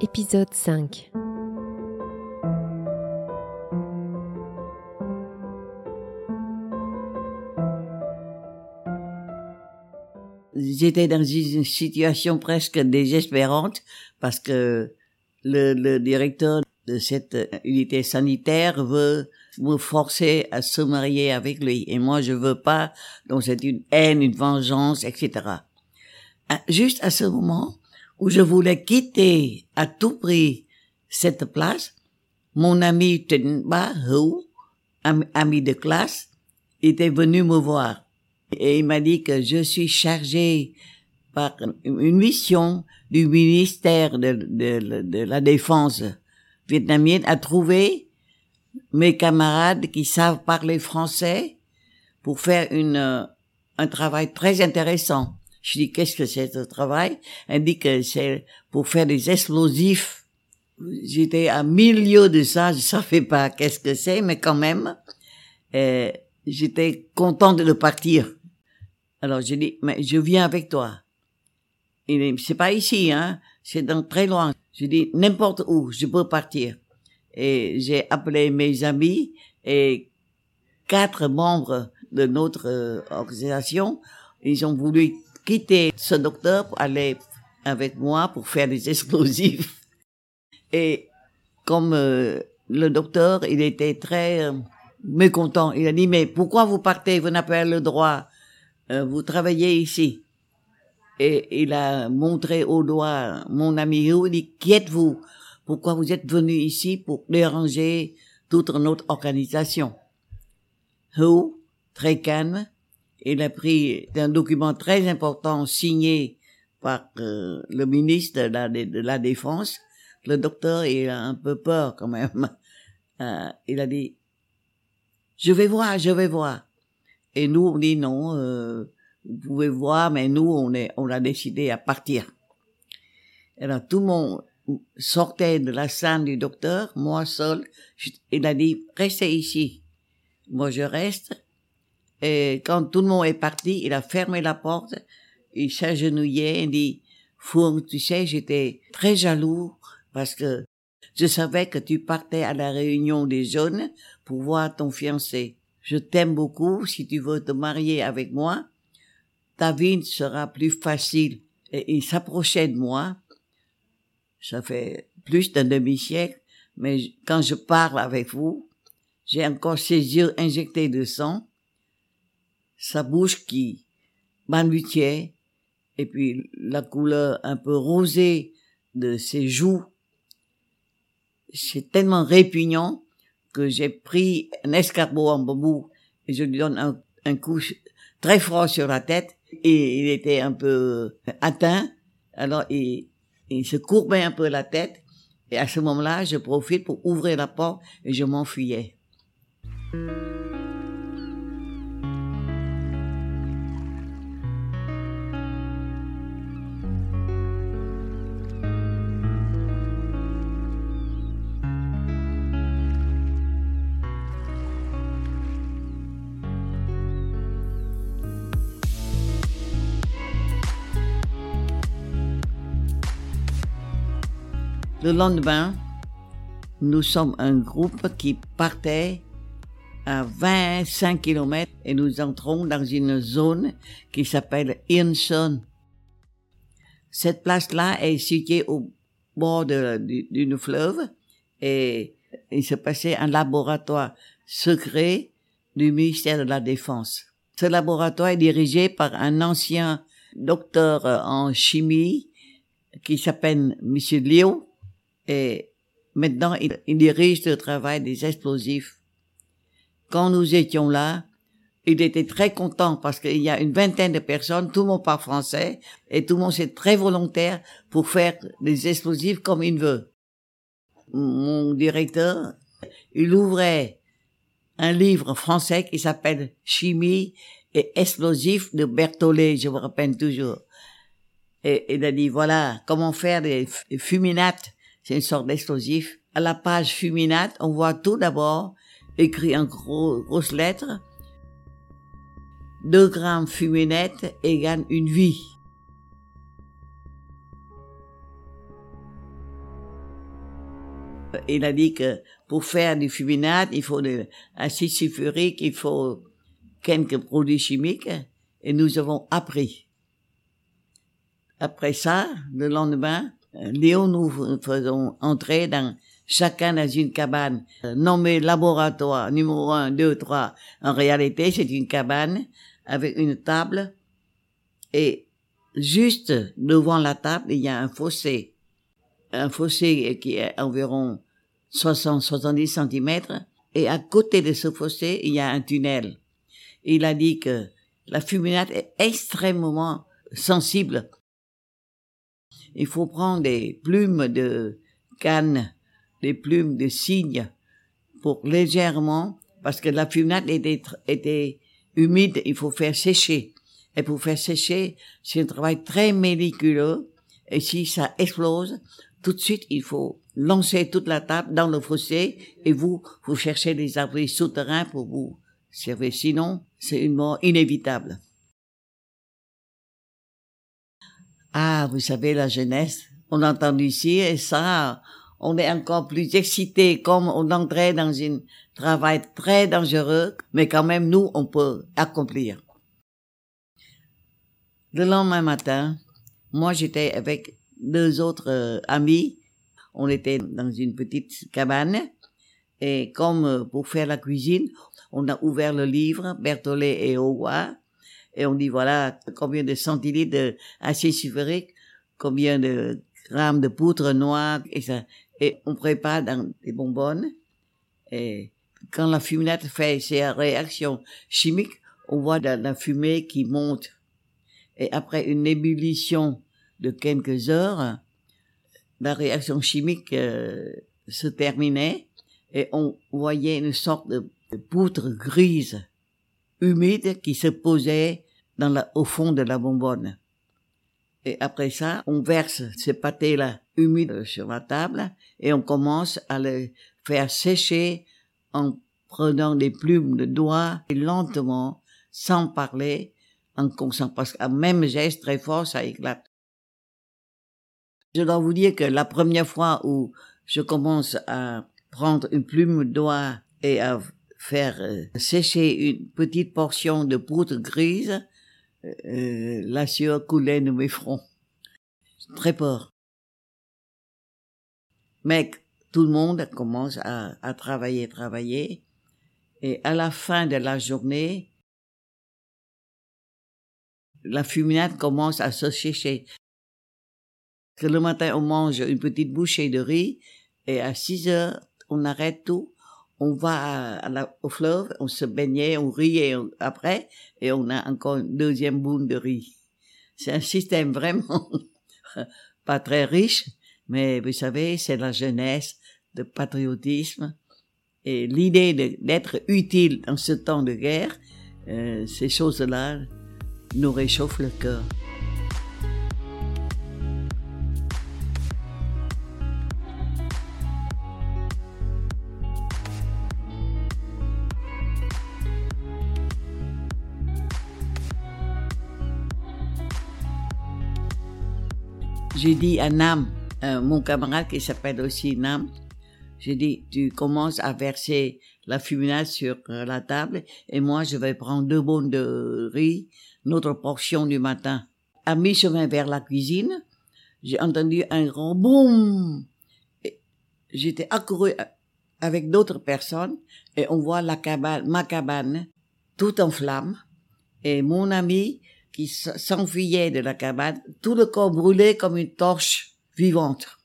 Épisode 5. J'étais dans une situation presque désespérante parce que le, directeur de cette unité sanitaire veut me forcer à se marier avec lui et moi je veux pas donc c'est une haine une vengeance etc Ah, juste à ce moment où je voulais quitter à tout prix cette place mon ami Tenba am- ami de classe était venu me voir et il m'a dit que je suis chargé par une mission du ministère de, de, la Défense vietnamienne à trouver mes camarades qui savent parler français pour faire une, un travail très intéressant. Je dis, qu'est-ce que c'est ce travail? Elle dit que c'est pour faire des explosifs. J'étais à milieu de ça, je savais pas qu'est-ce que c'est, mais quand même, euh, j'étais contente de partir. Alors j'ai dit, mais je viens avec toi. Il dit, c'est pas ici, hein, c'est dans très loin. Je dis, n'importe où, je peux partir. Et j'ai appelé mes amis et quatre membres de notre euh, organisation, ils ont voulu quitter ce docteur pour aller avec moi pour faire des explosifs. Et comme euh, le docteur, il était très euh, mécontent. Il a dit, mais pourquoi vous partez? Vous n'avez pas le droit. Euh, vous travaillez ici. Et il a montré au doigt mon ami Hugh, il dit, qui êtes-vous? Pourquoi vous êtes venu ici pour déranger toute notre organisation? Hugh, très calme, il a pris un document très important signé par euh, le ministre de la, Défense. Le docteur, il a un peu peur quand même. Euh, il a dit, je vais voir, je vais voir. Et nous, on dit non, euh, vous pouvez voir, mais nous, on, est, on a décidé à partir. Alors, tout le monde sortait de la salle du docteur, moi seul. Il a dit, restez ici. Moi, je reste. Et quand tout le monde est parti, il a fermé la porte, il s'agenouillait, il dit, Fourg, tu sais, j'étais très jaloux parce que je savais que tu partais à la réunion des jeunes pour voir ton fiancé. Je t'aime beaucoup, si tu veux te marier avec moi, ta vie sera plus facile. Et il s'approchait de moi. Ça fait plus d'un demi-siècle, mais quand je parle avec vous, j'ai encore ses yeux injectés de sang, sa bouche qui balbutiait, et puis la couleur un peu rosée de ses joues. C'est tellement répugnant que j'ai pris un escargot en bambou et je lui donne un, un coup très fort sur la tête et il était un peu atteint. Alors il, il se courbait un peu la tête et à ce moment-là, je profite pour ouvrir la porte et je m'enfuyais. Le lendemain, nous sommes un groupe qui partait à 25 kilomètres et nous entrons dans une zone qui s'appelle Incheon. Cette place-là est située au bord d'une fleuve et il se passait un laboratoire secret du ministère de la Défense. Ce laboratoire est dirigé par un ancien docteur euh, en chimie qui s'appelle Monsieur Liu et maintenant il, dirige le travail des explosifs. Quand nous étions là, il était très content parce qu'il y a une vingtaine de personnes, tout le monde parle français et tout le monde est très volontaire pour faire des explosifs comme il veut. Mon directeur, il ouvrait un livre français qui s'appelle Chimie et explosifs de Berthollet, je me rappelle toujours. Et il a dit, voilà, comment faire des fuminates. C'est une sorte d'explosif. À la page fuminate, on voit tout d'abord écrit en gros, grosses lettres. 2 grammes fuminette égale une vie. Il a dit que pour faire du fuminate, il faut de acide sulfurique, il faut quelques produits chimiques, et nous avons appris. Après ça, le lendemain, Léo nous faisons entrer dans chacun dans une cabane euh, nommée laboratoire numéro 1, 2, 3. En réalité, c'est une cabane avec une table et juste devant la table, il y a un fossé. Un fossé qui est environ 60-70 cm et à côté de ce fossé, il y a un tunnel. Il a dit que la fuminate est extrêmement sensible. Il faut prendre des plumes de canne des plumes de cygne pour légèrement, parce que la fuminate était, était humide, il faut faire sécher. Et pour faire sécher, c'est un travail très médiculeux. Et si ça explose, tout de suite, il faut lancer toute la table dans le fossé et vous, vous cherchez des abris souterrains pour vous servir. Sinon, c'est une mort inévitable. Ah, vous savez, la jeunesse, on entend ici et ça, on est encore plus excité comme on entrait dans un travail très dangereux, mais quand même nous, on peut accomplir. Le lendemain matin, moi j'étais avec deux autres euh, amis, on était dans une petite cabane, et comme euh, pour faire la cuisine, on a ouvert le livre Berthollet et Owa, et on dit voilà combien de centilitres d'acide sulfurique, combien de grammes de poudre noire, et ça et on prépare dans des bonbonnes. Et quand la fuminate fait ses réactions chimiques, on voit de la fumée qui monte. Et après une ébullition de quelques heures, la réaction chimique euh, se terminait et on voyait une sorte de, poutre grise, humide, qui se posait dans la, au fond de la bonbonne. Et après ça, on verse ces pâtés-là humides sur la table et on commence à les faire sécher en prenant des plumes de doigts et lentement, sans parler, en consent, parce qu'un même geste très fort, ça éclate. Je dois vous dire que la première fois où je commence à prendre une plume de doigt et à faire euh, sécher une petite portion de poudre grise, euh, la sueur coulait de mes fronts. Très peur. Mais tout le monde commence à, à travailler, travailler. Et à la fin de la journée, la fuminade commence à se sécher. Le matin, on mange une petite bouchée de riz et à 6 heures, on arrête tout on va au fleuve, on se baignait, on riait après, et on a encore une deuxième boule de riz. C'est un système vraiment pas très riche, mais vous savez, c'est la jeunesse, le patriotisme, et l'idée d'être utile dans ce temps de guerre, euh, ces choses-là nous réchauffent le cœur. J'ai dit à Nam, euh, mon camarade qui s'appelle aussi Nam, j'ai dit, tu commences à verser la fuminade sur euh, la table et moi je vais prendre deux bonnes de riz, notre portion du matin. À mi-chemin vers la cuisine, j'ai entendu un grand boum. J'étais accouru avec d'autres personnes et on voit la cabane, ma cabane, tout en flammes. Et mon ami qui s'enfuyait de la cabane, tout le corps brûlé comme une torche vivante.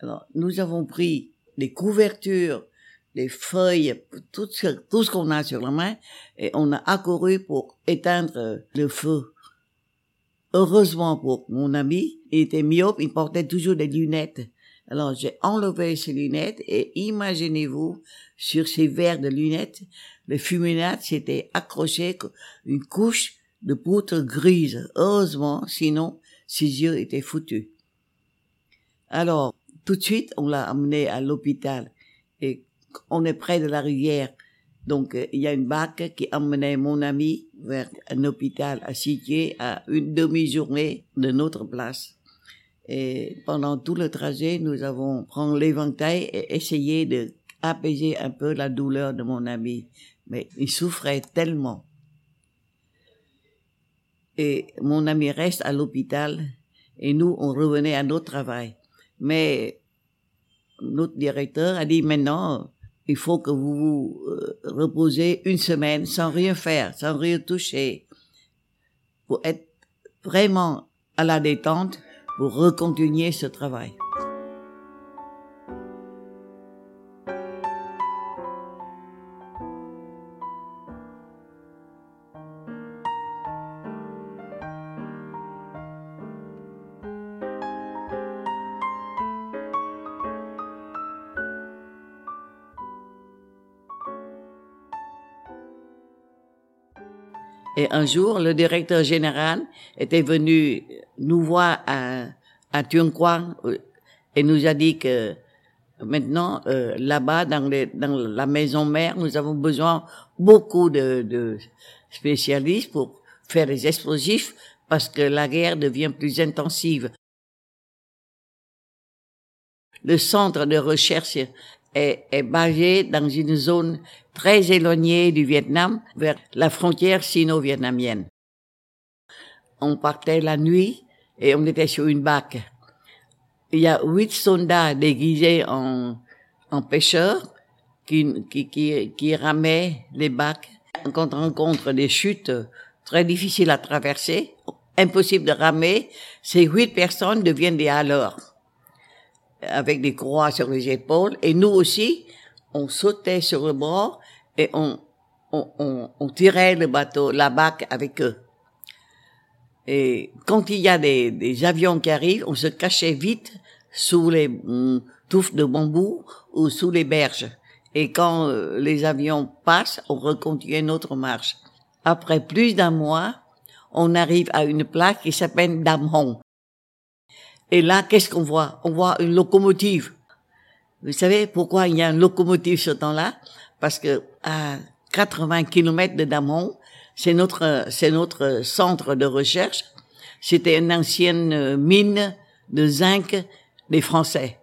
Alors, nous avons pris des couvertures, des feuilles, tout ce, qu'on a sur la main, et on a accouru pour éteindre le feu. Heureusement pour mon ami, il était myope, il portait toujours des lunettes. Alors j'ai enlevé ses lunettes et imaginez-vous, sur ces verres de lunettes, le fuminate s'était accroché une couche de poutre grise. Heureusement, sinon, ses yeux étaient foutus. Alors, tout de suite, on l'a amené à l'hôpital. Et on est près de la rivière. Donc, il y a une barque qui emmenait mon ami vers un hôpital à situé à une demi-journée de notre place. Et pendant tout le trajet, nous avons pris l'éventail et essayé de apaiser un peu la douleur de mon ami. Mais il souffrait tellement. Et mon ami reste à l'hôpital et nous, on revenait à notre travail. Mais notre directeur a dit maintenant, il faut que vous vous euh, reposez une semaine sans rien faire, sans rien toucher, pour être vraiment à la détente, pour recontinuer ce travail. Et un jour, le directeur général était venu nous voir à, à euh, et nous a dit que maintenant, euh, là-bas, dans, dans la maison mère, nous avons besoin beaucoup de, de spécialistes pour faire des explosifs parce que la guerre devient plus intensive. Le centre de recherche est, est dans une zone très éloignée du Vietnam, vers la frontière sino-vietnamienne. On partait la nuit et on était sur une bac. Il y a huit soldats déguisés en, en pêcheurs qui, qui, qui, qui ramaient les bacs. Quand on rencontre des chutes très difficiles à traverser, impossible de ramer, ces huit personnes deviennent des haleurs avec des croix sur les épaules. Et nous aussi, on sautait sur le bord et on, on, on, on tirait le bateau, la bac avec eux. Et quand il y a des, des avions qui arrivent, on se cachait vite sous les mm, touffes de bambou ou sous les berges. Et quand euh, les avions passent, on recontinue notre marche. Après plus d'un mois, on arrive à une plaque qui s'appelle Dam Hong. Et là, qu'est-ce qu'on voit? On voit une locomotive. Vous savez pourquoi il y a une locomotive ce temps-là? Parce que à 80 km de Damon, c'est notre c'est notre centre de recherche. C'était une ancienne mine de zinc des Français.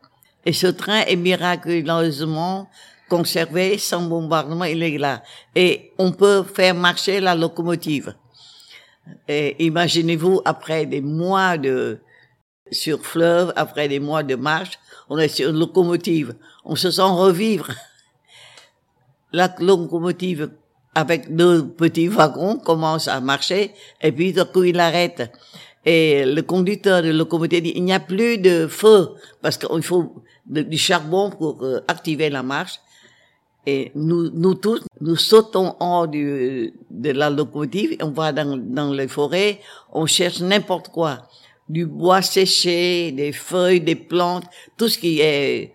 Et ce train est miraculeusement conservé sans bombardement, il est là. Et on peut faire marcher la locomotive. Et imaginez-vous, après des mois de, sur fleuve, après des mois de marche, on est sur une locomotive. On se sent revivre. La locomotive, avec deux petits wagons, commence à marcher, et puis d'un coup, il arrête. Et le conducteur de locomotive dit, il n'y a plus de feu, parce qu'il faut du charbon pour euh, activer la marche. Et nous, nous tous, nous sautons hors du, de la locomotive, on va dans, dans les forêts, on cherche n'importe quoi du bois séché, des feuilles, des plantes, tout ce qui est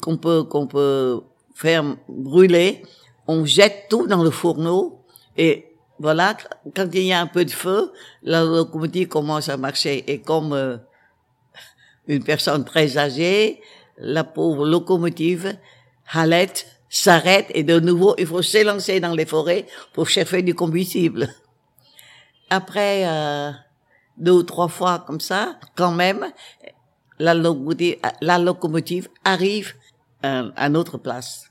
qu'on peut qu'on peut faire brûler, on jette tout dans le fourneau et voilà, quand il y a un peu de feu, la locomotive commence à marcher et comme euh, une personne très âgée, la pauvre locomotive halète, s'arrête et de nouveau il faut s'élancer dans les forêts pour chercher du combustible. Après euh, deux ou trois fois comme ça, quand même, la locomotive, la locomotive arrive euh, à, notre place.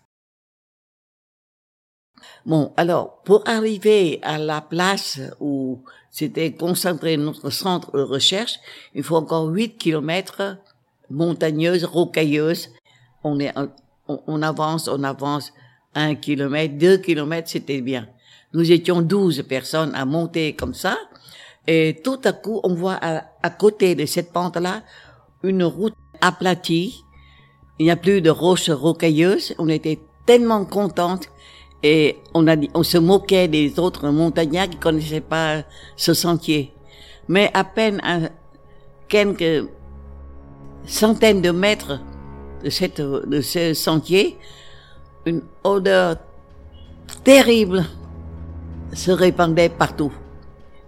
Bon, alors, pour arriver à la place où c'était concentré notre centre de recherche, il faut encore huit kilomètres montagneuses, rocailleuses. On est, on, on avance, on avance un kilomètre, deux kilomètres, c'était bien. Nous étions douze personnes à monter comme ça. Et tout à coup, on voit à, côté de cette pente-là une route aplatie. Il n'y a plus de roches rocailleuses. On était tellement contentes et on a on se moquait des autres montagnards qui connaissaient pas ce sentier. Mais à peine à quelques centaines de mètres de cette, de ce sentier, une odeur terrible se répandait partout.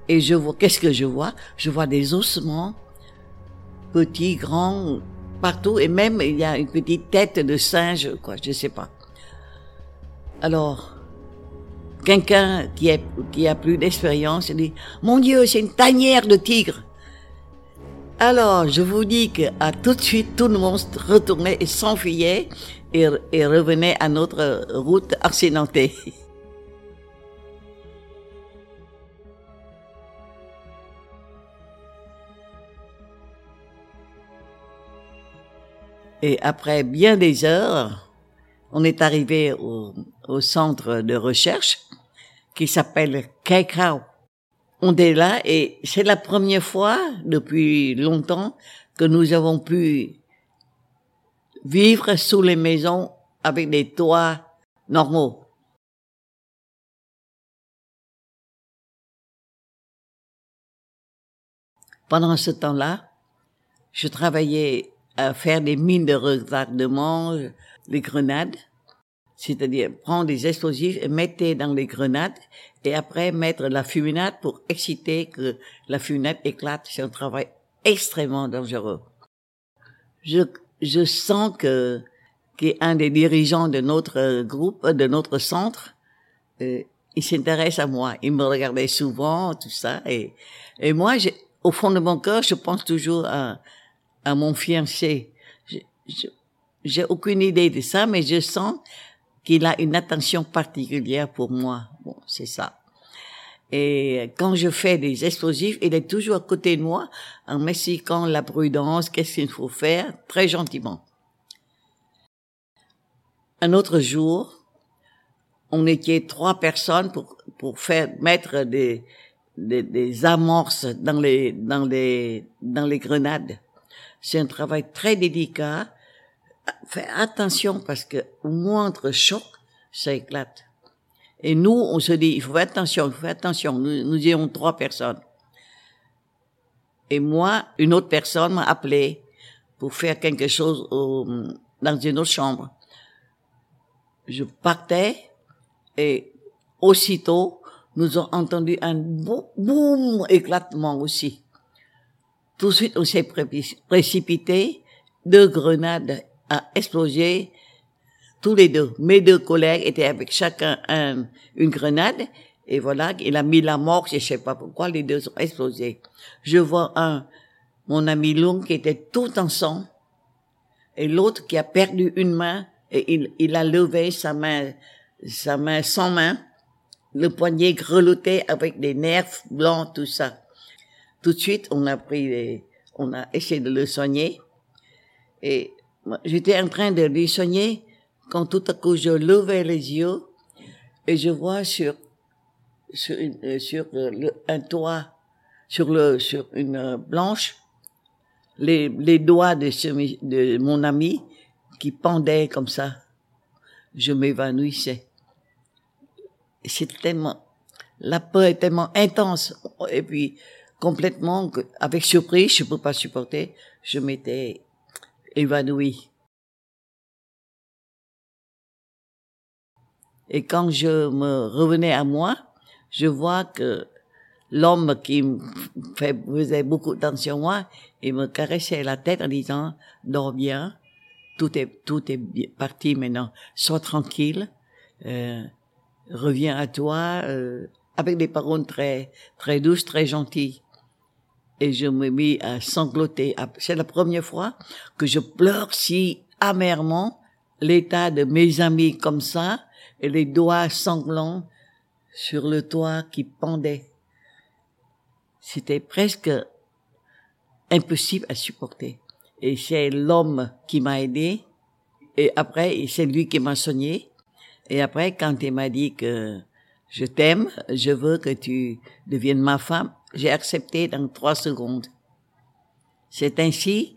Et je vois, qu'est-ce que je vois? Je vois des ossements, petits, grands, partout, et même il y a une petite tête de singe, quoi, je sais pas. Alors, quelqu'un qui, est, qui a plus d'expérience dit, mon Dieu, c'est une tanière de tigre. Alors, je vous dis qu'à tout de suite, tout le monde retournait et s'enfuyait et, et revenait à notre route accidentée. Et après bien des heures, on est arrivé au, centre de recherche qui s'appelle Kaikao. On est là et c'est la première fois depuis longtemps que nous avons pu vivre sous les maisons avec des toits normaux. Pendant ce temps-là, je travaillais à faire des mines de retardement, les grenades, c'est-à-dire prendre des explosifs et mettre dans les grenades et après mettre la fuminade pour exciter que la fuminade éclate. C'est un travail extrêmement dangereux. Je, je sens que qu'un des dirigeants de notre groupe, de notre centre, euh, il s'intéresse à moi. Il me regardait souvent, tout ça, et et moi, au fond de mon cœur, je pense toujours à à mon fiancé. J'ai aucune idée de ça, mais je sens qu'il a une attention particulière pour moi. Bon, c'est ça. Et quand je fais des explosifs, il est toujours à côté de moi en m'expliquant la prudence, qu'est-ce qu'il faut faire, très gentiment. Un autre jour, on était trois personnes pour, pour faire mettre des, des, des amorces dans les, dans les, dans les grenades. C'est un travail très délicat. Fais attention parce que au moindre choc, ça éclate. Et nous, on se dit, il faut faire attention, il faut faire attention. Nous, nous étions trois personnes. Et moi, une autre personne m'a appelé pour faire quelque chose dans une autre chambre. Je partais et aussitôt, nous avons entendu un boum éclatement aussi. Tout de suite, on s'est précipité. Deux grenades a explosé. Tous les deux. Mes deux collègues étaient avec chacun une grenade. Et voilà, il a mis la mort, je sais pas pourquoi, les deux ont explosé. Je vois un, mon ami Lung qui était tout en sang, et l'autre qui a perdu une main, et il, il a levé sa main, sa main sans main, le poignet grelotté avec des nerfs blancs, tout ça. Tout de suite, on a pris, on a essayé de le soigner. Et j'étais en train de lui soigner quand tout à coup je levais les yeux et je vois sur sur, euh, le, un toit, sur le sur une blanche, les, les doigts de, de mon ami qui pendaient comme ça. Je m'évanouissais. C'est tellement, la peur est tellement intense. Et puis, complètement, avec surprise, je ne peux pas supporter, je m'étais évanoui. Et quand je me revenais à moi, je vois que l'homme qui me faisait beaucoup d'attention à moi, il me caressait la tête en disant, dors bien, tout est, tout est parti maintenant, sois tranquille, euh, reviens à toi, euh, avec des paroles très, très douces, très gentilles et je me mis à sangloter. C'est la première fois que je pleure si amèrement l'état de mes amis comme ça et les doigts sanglants sur le toit qui pendait. C'était presque impossible à supporter. Et c'est l'homme qui m'a aidé. Et après, c'est lui qui m'a soigné. Et après, quand il m'a dit que je t'aime, je veux que tu deviennes ma femme, j'ai accepté dans trois secondes. C'est ainsi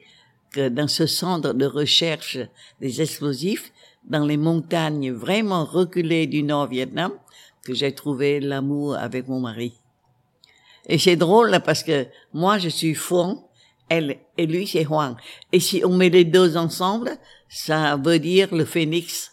que dans ce centre de recherche des explosifs, dans les montagnes vraiment reculées du Nord Vietnam, que j'ai trouvé l'amour avec mon mari. Et c'est drôle parce que moi je suis Fong, elle et lui c'est Huang. Et si on met les deux ensemble, ça veut dire le phénix.